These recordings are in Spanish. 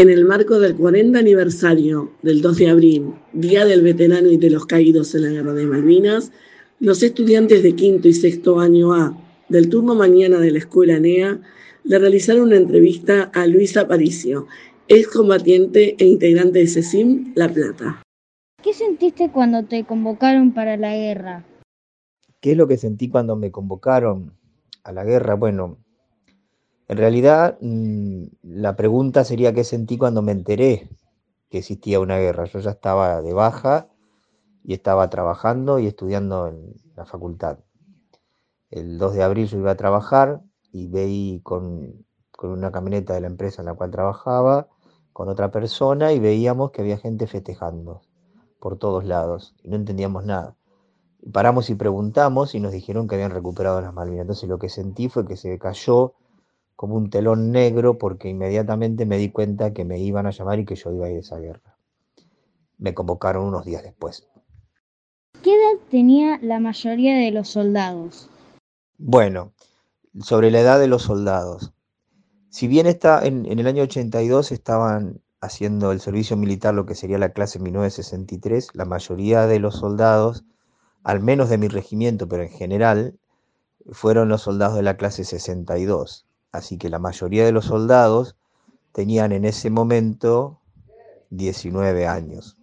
En el marco del 40 aniversario del 2 de abril, Día del Veterano y de los Caídos en la Guerra de Malvinas, los estudiantes de quinto y sexto año A del turno mañana de la Escuela NEA le realizaron una entrevista a Luis Aparicio, excombatiente e integrante de CECIM La Plata. ¿Qué sentiste cuando te convocaron para la guerra? ¿Qué es lo que sentí cuando me convocaron a la guerra? Bueno, en realidad, mm, la pregunta sería qué sentí cuando me enteré que existía una guerra. Yo ya estaba de baja y estaba trabajando y estudiando en la facultad. El 2 de abril yo iba a trabajar y veí con, con una camioneta de la empresa en la cual trabajaba, con otra persona y veíamos que había gente festejando por todos lados y no entendíamos nada. Paramos y preguntamos y nos dijeron que habían recuperado las Malvinas. Entonces lo que sentí fue que se cayó como un telón negro porque inmediatamente me di cuenta que me iban a llamar y que yo iba a ir a esa guerra. Me convocaron unos días después. ¿Qué edad tenía la mayoría de los soldados? Bueno, sobre la edad de los soldados. Si bien está en, en el año 82 estaban haciendo el servicio militar, lo que sería la clase 1963, la mayoría de los soldados, al menos de mi regimiento, pero en general, fueron los soldados de la clase 62. Así que la mayoría de los soldados tenían en ese momento 19 años.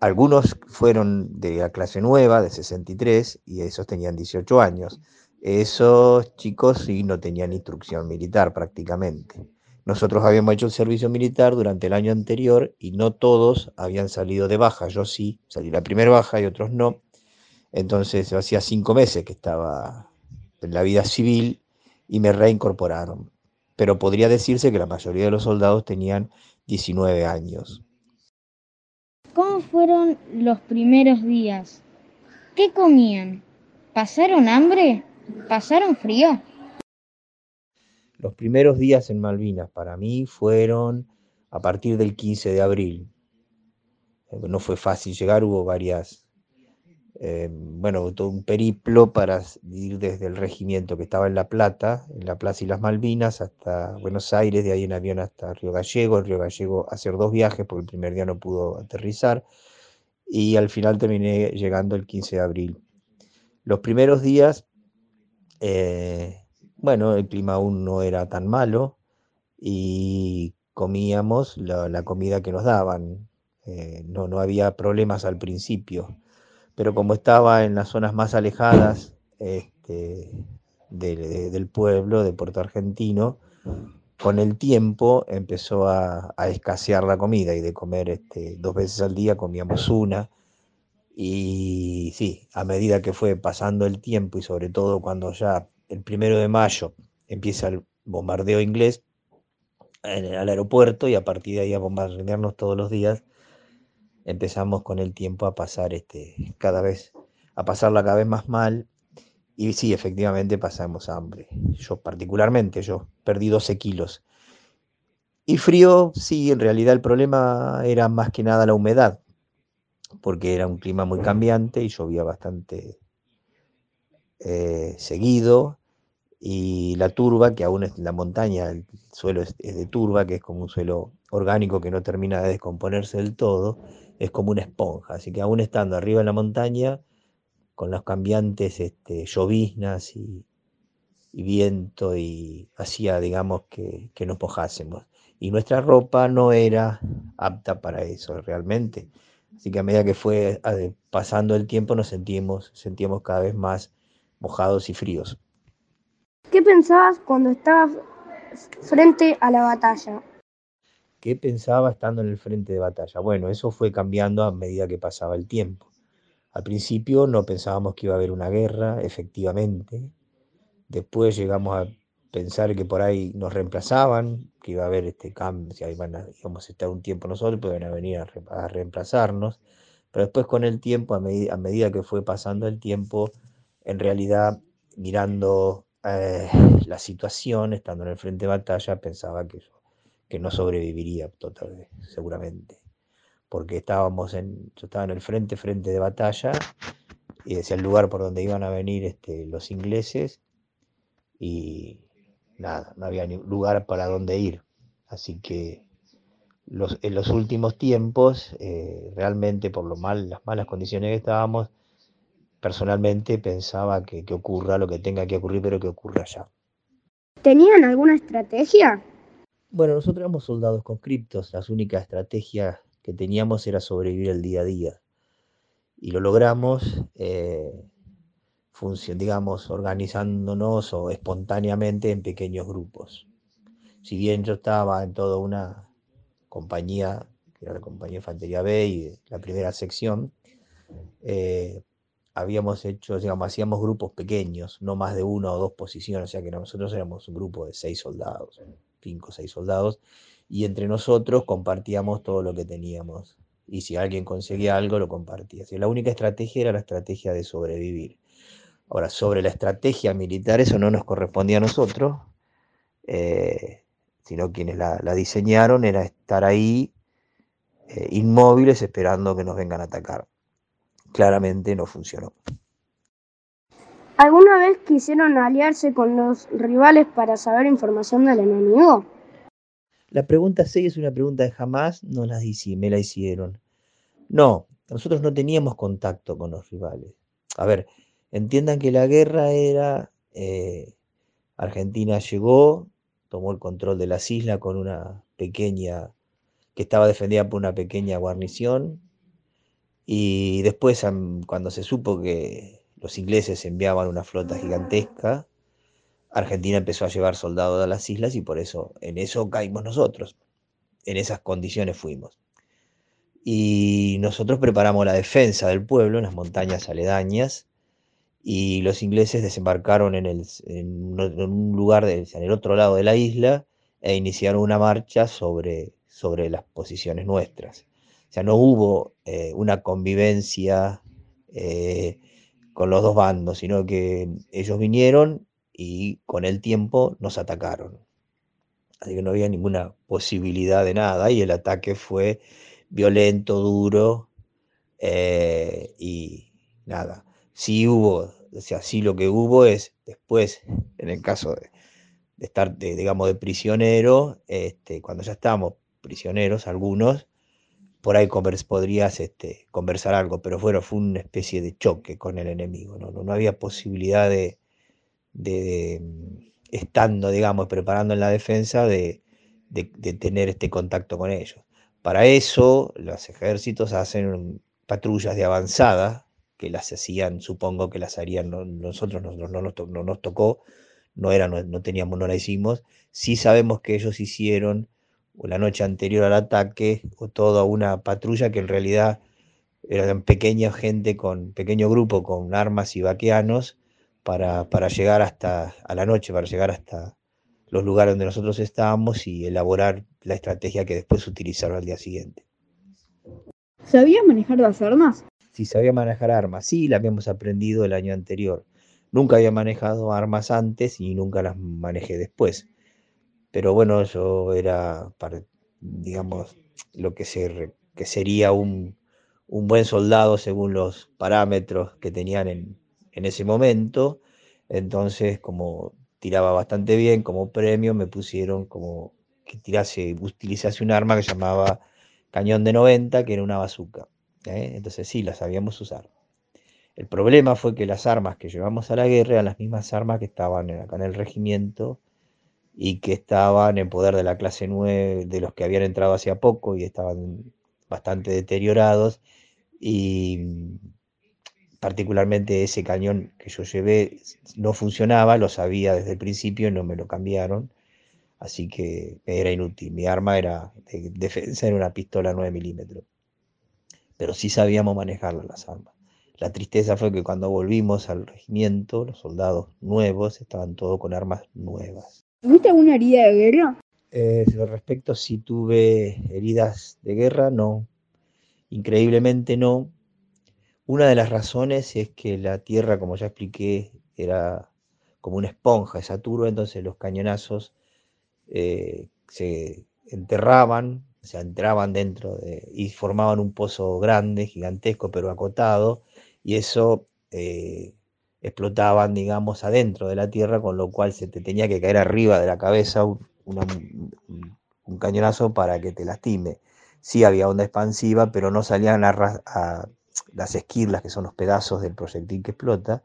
Algunos fueron de la clase nueva, de 63, y esos tenían 18 años. Esos chicos sí no tenían instrucción militar prácticamente. Nosotros habíamos hecho el servicio militar durante el año anterior y no todos habían salido de baja. Yo sí, salí la primera baja y otros no. Entonces hacía cinco meses que estaba en la vida civil y me reincorporaron. Pero podría decirse que la mayoría de los soldados tenían 19 años. ¿Cómo fueron los primeros días? ¿Qué comían? ¿Pasaron hambre? ¿Pasaron frío? Los primeros días en Malvinas para mí fueron a partir del 15 de abril. Eh, no fue fácil llegar, hubo varias eh, bueno, todo un periplo para ir desde el regimiento que estaba en La Plata, en La Plaza y las Malvinas, hasta Buenos Aires, de ahí en avión hasta Río Gallego, en Río Gallego hacer dos viajes porque el primer día no pudo aterrizar. Y al final terminé llegando el 15 de abril. Los primeros días, eh, bueno, el clima aún no era tan malo y comíamos la, comida que nos daban, eh, no, no había problemas al principio pero como estaba en las zonas más alejadas este, del pueblo, de Puerto Argentino, con el tiempo empezó a, escasear la comida y de comer este, dos veces al día comíamos una. Y sí, a medida que fue pasando el tiempo y sobre todo cuando ya el primero de mayo empieza el bombardeo inglés en, al aeropuerto y a partir de ahí a bombardearnos todos los días, empezamos con el tiempo a pasar este, cada vez, a pasarla cada vez más mal. Y sí, efectivamente pasamos hambre. Yo particularmente, yo perdí 12 kilos. Y frío, sí, en realidad el problema era más que nada la humedad, porque era un clima muy cambiante y llovía bastante eh, seguido. Y la turba, que aún es la montaña, el suelo es de turba, que es como un suelo orgánico que no termina de descomponerse del todo, es como una esponja. Así que aún estando arriba en la montaña, con los cambiantes este, lloviznas y, viento, y hacía, digamos, que, nos mojásemos. Y nuestra ropa no era apta para eso realmente. Así que a medida que fue pasando el tiempo nos sentimos, sentíamos cada vez más mojados y fríos. ¿Qué pensabas cuando estabas frente a la batalla? ¿Qué pensaba estando en el frente de batalla? Bueno, eso fue cambiando a medida que pasaba el tiempo. Al principio no pensábamos que iba a haber una guerra, efectivamente. Después llegamos a pensar que por ahí nos reemplazaban, que iba a haber este cambio, si iban a, íbamos a estar un tiempo nosotros, pues iban a venir a, reemplazarnos. Pero después con el tiempo, a, medida que fue pasando el tiempo, en realidad mirando eh, la situación, estando en el frente de batalla, pensaba que que no sobreviviría total, seguramente, porque estábamos en, yo estaba en el frente, frente de batalla, y decía el lugar por donde iban a venir este, los ingleses, y nada, no había ni lugar para dónde ir, así que los, en los últimos tiempos, eh, realmente por lo mal, las malas condiciones que estábamos, personalmente pensaba que, que ocurra lo que tenga que ocurrir, pero que ocurra ya. ¿Tenían alguna estrategia? Bueno, nosotros éramos soldados conscriptos, la única estrategia que teníamos era sobrevivir el día a día. Y lo logramos, eh, digamos, organizándonos o espontáneamente en pequeños grupos. Si bien yo estaba en toda una compañía, que era la compañía Infantería B y la primera sección, eh, habíamos hecho, digamos, hacíamos grupos pequeños, no más de una o dos posiciones, o sea que nosotros éramos un grupo de seis soldados, cinco o seis soldados, y entre nosotros compartíamos todo lo que teníamos. Y si alguien conseguía algo, lo compartía. La única estrategia era la estrategia de sobrevivir. Ahora, sobre la estrategia militar, eso no nos correspondía a nosotros, eh, sino quienes la, la, diseñaron era estar ahí eh, inmóviles esperando que nos vengan a atacar. Claramente no funcionó. ¿Alguna vez quisieron aliarse con los rivales para saber información del enemigo? La pregunta 6 es una pregunta que jamás nos la hice, me la hicieron. No, nosotros no teníamos contacto con los rivales. A ver, entiendan que la guerra era, eh, Argentina llegó, tomó el control de las islas con una pequeña, que estaba defendida por una pequeña guarnición, y después cuando se supo que los ingleses enviaban una flota gigantesca, Argentina empezó a llevar soldados a las islas y por eso, en eso caímos nosotros, en esas condiciones fuimos. Y nosotros preparamos la defensa del pueblo en las montañas aledañas y los ingleses desembarcaron en, el, en un lugar, de, en el otro lado de la isla e iniciaron una marcha sobre, sobre las posiciones nuestras. O sea, no hubo eh, una convivencia eh, con los dos bandos, sino que ellos vinieron y con el tiempo nos atacaron. Así que no había ninguna posibilidad de nada y el ataque fue violento, duro eh, y nada. Sí hubo, o sea, sí lo que hubo es después, en el caso de, estar, de, digamos, de prisionero, este, cuando ya estamos prisioneros, algunos, por ahí podrías este, conversar algo, pero bueno, fue una especie de choque con el enemigo, no, no, no había posibilidad de, de, estando, digamos, preparando en la defensa, de, de, tener este contacto con ellos. Para eso, los ejércitos hacen patrullas de avanzada, que las hacían, supongo que las harían, nosotros no, no, no, nos tocó, no, era, no, teníamos, no la hicimos. Sí sabemos que ellos hicieron la noche anterior al ataque o toda una patrulla que en realidad eran pequeña gente con pequeño grupo con armas y vaqueanos para, para llegar hasta a la noche, para llegar hasta los lugares donde nosotros estábamos y elaborar la estrategia que después utilizaron al día siguiente. ¿Sabías manejar las armas? Sí, sabía manejar armas. Sí, la habíamos aprendido el año anterior. Nunca había manejado armas antes y nunca las manejé después. Pero bueno, yo era, digamos, lo que, se, que sería un, un buen soldado según los parámetros que tenían en, en ese momento. Entonces, como tiraba bastante bien, como premio me pusieron como que tirase, utilizase un arma que llamaba cañón de 90, que era una bazuca. ¿eh? Entonces sí, la sabíamos usar. El problema fue que las armas que llevamos a la guerra eran las mismas armas que estaban acá en el regimiento y que estaban en poder de la clase 9, de los que habían entrado hacía poco y estaban bastante deteriorados. Y particularmente ese cañón que yo llevé no funcionaba, lo sabía desde el principio, no me lo cambiaron, así que era inútil. Mi arma era de defensa, era una pistola 9 milímetros, pero sí sabíamos manejarla las armas. La tristeza fue que cuando volvimos al regimiento, los soldados nuevos estaban todos con armas nuevas. ¿Tuviste alguna herida de guerra? Eh, respecto si tuve heridas de guerra, no. Increíblemente no, una de las razones es que la Tierra, como ya expliqué, era como una esponja, esa turba, entonces los cañonazos eh, se enterraban, se entraban dentro de, y formaban un pozo grande, gigantesco, pero acotado, y eso eh, explotaban, digamos, adentro de la Tierra, con lo cual se te tenía que caer arriba de la cabeza un cañonazo para que te lastime. Sí había onda expansiva, pero no salían las esquirlas, que son los pedazos del proyectil que explota,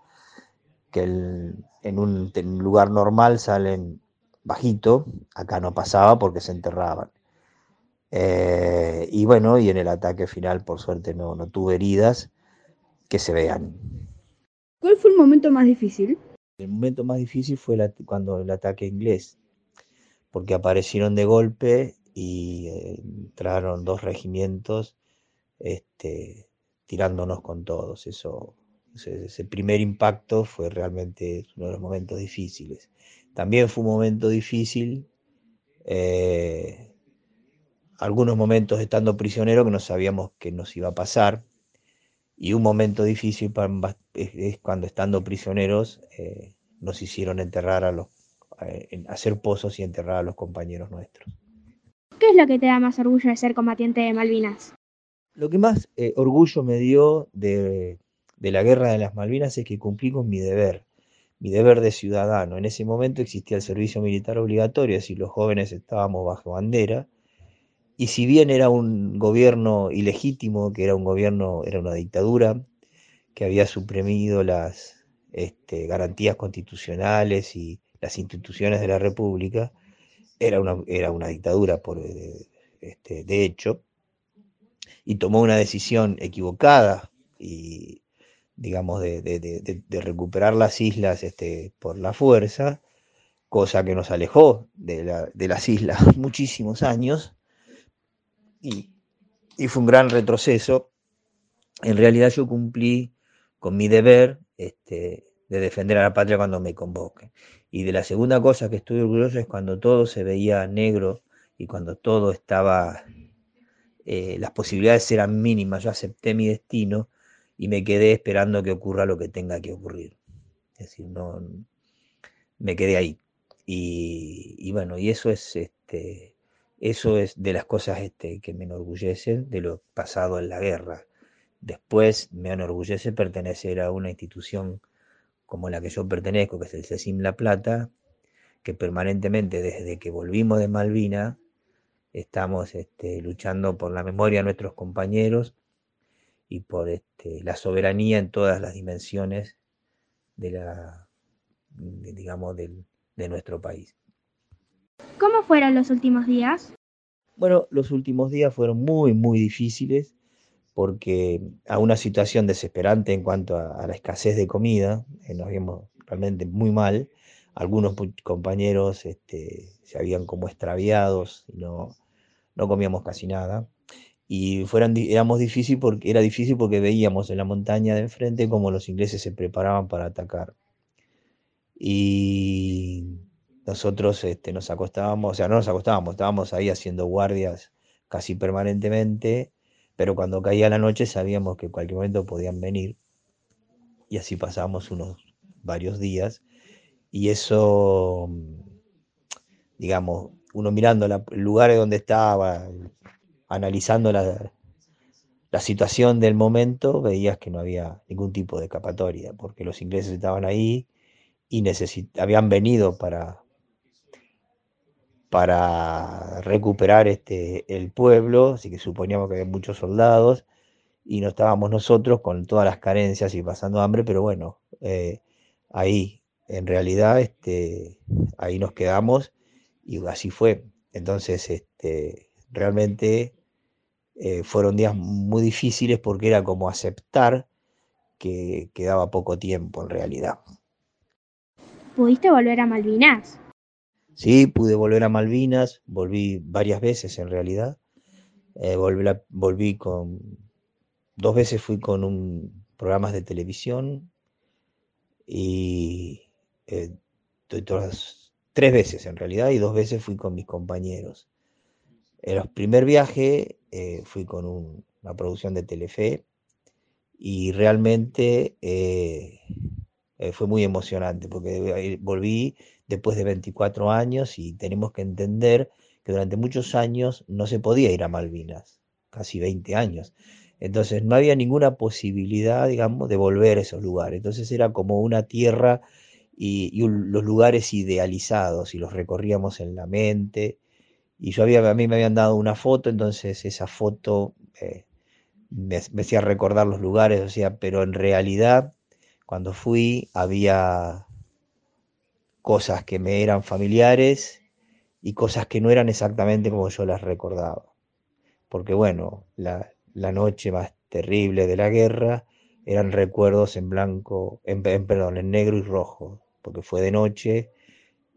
que en, un, lugar normal salen bajito, acá no pasaba porque se enterraban. Eh, y bueno, y en el ataque final, por suerte, no tuve heridas que se vean. ¿Cuál fue el momento más difícil? El momento más difícil fue cuando el ataque inglés, porque aparecieron de golpe y eh, entraron dos regimientos este, tirándonos con todos. Eso, ese, primer impacto fue realmente uno de los momentos difíciles. También fue un momento difícil, eh, algunos momentos estando prisionero que no sabíamos que nos iba a pasar, y un momento difícil es, cuando estando prisioneros eh, nos hicieron enterrar a los, eh, hacer pozos y enterrar a los compañeros nuestros. ¿Qué es lo que te da más orgullo de ser combatiente de Malvinas? Lo que más eh, orgullo me dio de, de la guerra de las Malvinas es que cumplí con mi deber, mi deber de ciudadano. En ese momento existía el servicio militar obligatorio, decir, los jóvenes estábamos bajo bandera, y si bien era un gobierno ilegítimo, que era un gobierno, era una dictadura, que había suprimido las este, garantías constitucionales y las instituciones de la República, era una, era una dictadura por, eh, este, de hecho, y tomó una decisión equivocada y digamos de, recuperar las islas este, por la fuerza, cosa que nos alejó de, de las islas muchísimos años, y, fue un gran retroceso. En realidad yo cumplí con mi deber este, de defender a la patria cuando me convoque. Y de la segunda cosa que estoy orgulloso es cuando todo se veía negro y cuando todo estaba, eh, las posibilidades eran mínimas. Yo acepté mi destino y me quedé esperando que ocurra lo que tenga que ocurrir. Es decir, no, me quedé ahí. Y, y bueno, y eso es este, eso es de las cosas este, que me enorgullecen de lo pasado en la guerra. Después me enorgullece pertenecer a una institución como la que yo pertenezco, que es el CECIM La Plata, que permanentemente desde que volvimos de Malvina estamos este, luchando por la memoria de nuestros compañeros y por este, la soberanía en todas las dimensiones de la, digamos, de nuestro país. ¿Cómo fueron los últimos días? Bueno, los últimos días fueron muy, muy difíciles porque a una situación desesperante en cuanto a, la escasez de comida, eh, nos vimos realmente muy mal. Algunos compañeros este, se habían como extraviados y no, no comíamos casi nada. Y fueran, éramos difícil porque, era difícil porque veíamos en la montaña de enfrente cómo los ingleses se preparaban para atacar. Y nosotros este, nos acostábamos, o sea, no nos acostábamos, estábamos ahí haciendo guardias casi permanentemente, pero cuando caía la noche sabíamos que en cualquier momento podían venir y así pasábamos unos varios días. Y eso, digamos, uno mirando el lugar donde estaba, analizando la, la situación del momento, veías que no había ningún tipo de escapatoria, porque los ingleses estaban ahí y habían venido para, para recuperar este, el pueblo, así que suponíamos que había muchos soldados y no estábamos nosotros con todas las carencias y pasando hambre, pero bueno, eh, ahí en realidad este, ahí nos quedamos y así fue. Entonces, este, realmente eh, fueron días muy difíciles porque era como aceptar que quedaba poco tiempo en realidad. ¿Pudiste volver a Malvinas? Sí, pude volver a Malvinas, volví varias veces en realidad. Eh, volví, con, dos veces fui con un programas de televisión y eh, tres veces en realidad y dos veces fui con mis compañeros. En el primer viaje eh, fui con una producción de Telefe y realmente fue muy emocionante porque volví después de 24 años y tenemos que entender que durante muchos años no se podía ir a Malvinas, casi 20 años. Entonces no había ninguna posibilidad, digamos, de volver a esos lugares. Entonces era como una tierra y, los lugares idealizados y los recorríamos en la mente Y yo había, a mí me habían dado una foto, entonces esa foto eh, me, hacía recordar los lugares, o sea, pero en realidad cuando fui había cosas que me eran familiares y cosas que no eran exactamente como yo las recordaba. Porque bueno, la, noche más terrible de la guerra eran recuerdos en blanco, en, perdón, en negro y rojo, porque fue de noche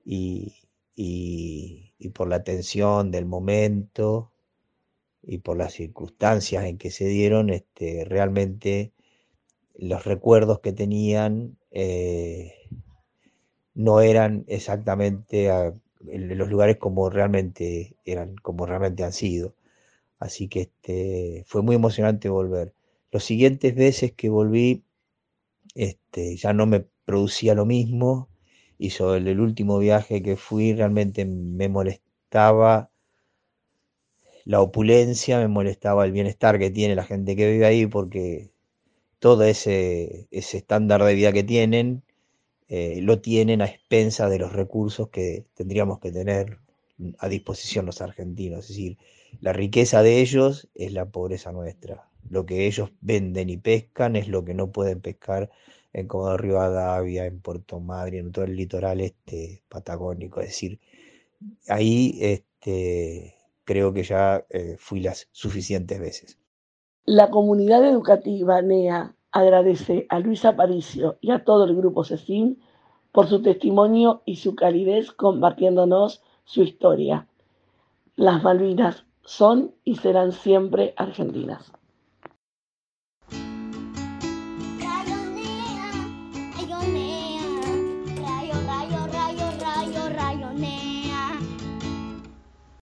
y, y, por la tensión del momento y por las circunstancias en que se dieron, este, realmente los recuerdos que tenían eh, no eran exactamente en los lugares como realmente eran, como realmente han sido. Así que este, fue muy emocionante volver. Los siguientes veces que volví, este, ya no me producía lo mismo, y sobre el último viaje que fui realmente me molestaba la opulencia, me molestaba el bienestar que tiene la gente que vive ahí porque todo ese, ese estándar de vida que tienen eh, lo tienen a expensas de los recursos que tendríamos que tener a disposición los argentinos. Es decir, la riqueza de ellos es la pobreza nuestra. Lo que ellos venden y pescan es lo que no pueden pescar en Comodoro Rivadavia, en Puerto Madryn, en todo el litoral este patagónico. Es decir, ahí este, creo que ya eh, fui las suficientes veces. La comunidad educativa NEA agradece a Luis Aparicio y a todo el grupo CECIN por su testimonio y su calidez compartiéndonos su historia. Las Malvinas son y serán siempre argentinas.